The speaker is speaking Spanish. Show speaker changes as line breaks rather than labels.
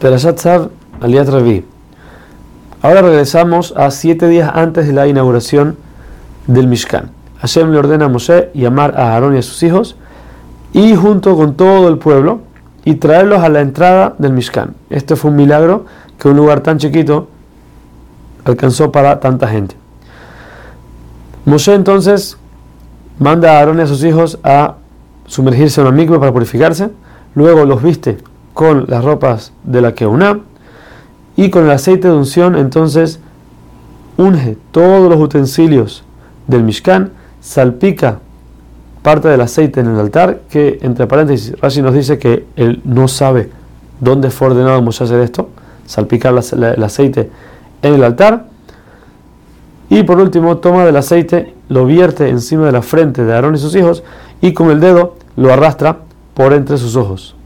Perashat Sav Aliat Revi. Ahora regresamos a siete días antes de la inauguración del Mishkan. Hashem le ordena a Moshe llamar a Aarón y a sus hijos y junto con todo el pueblo y traerlos a la entrada del Mishkan. Este fue un milagro que un lugar tan chiquito alcanzó para tanta gente. Moshe entonces manda a Aarón y a sus hijos a sumergirse en un mikveh para purificarse, luego los viste con las ropas de la Keuná y con el aceite de unción entonces unge todos los utensilios del Mishkan, salpica parte del aceite en el altar, que entre paréntesis Rashi nos dice que él no sabe dónde fue ordenado Moshe hacer esto, salpicar el aceite en el altar. Y por último, toma del aceite, lo vierte encima de la frente de Aarón y sus hijos y con el dedo lo arrastra por entre sus ojos.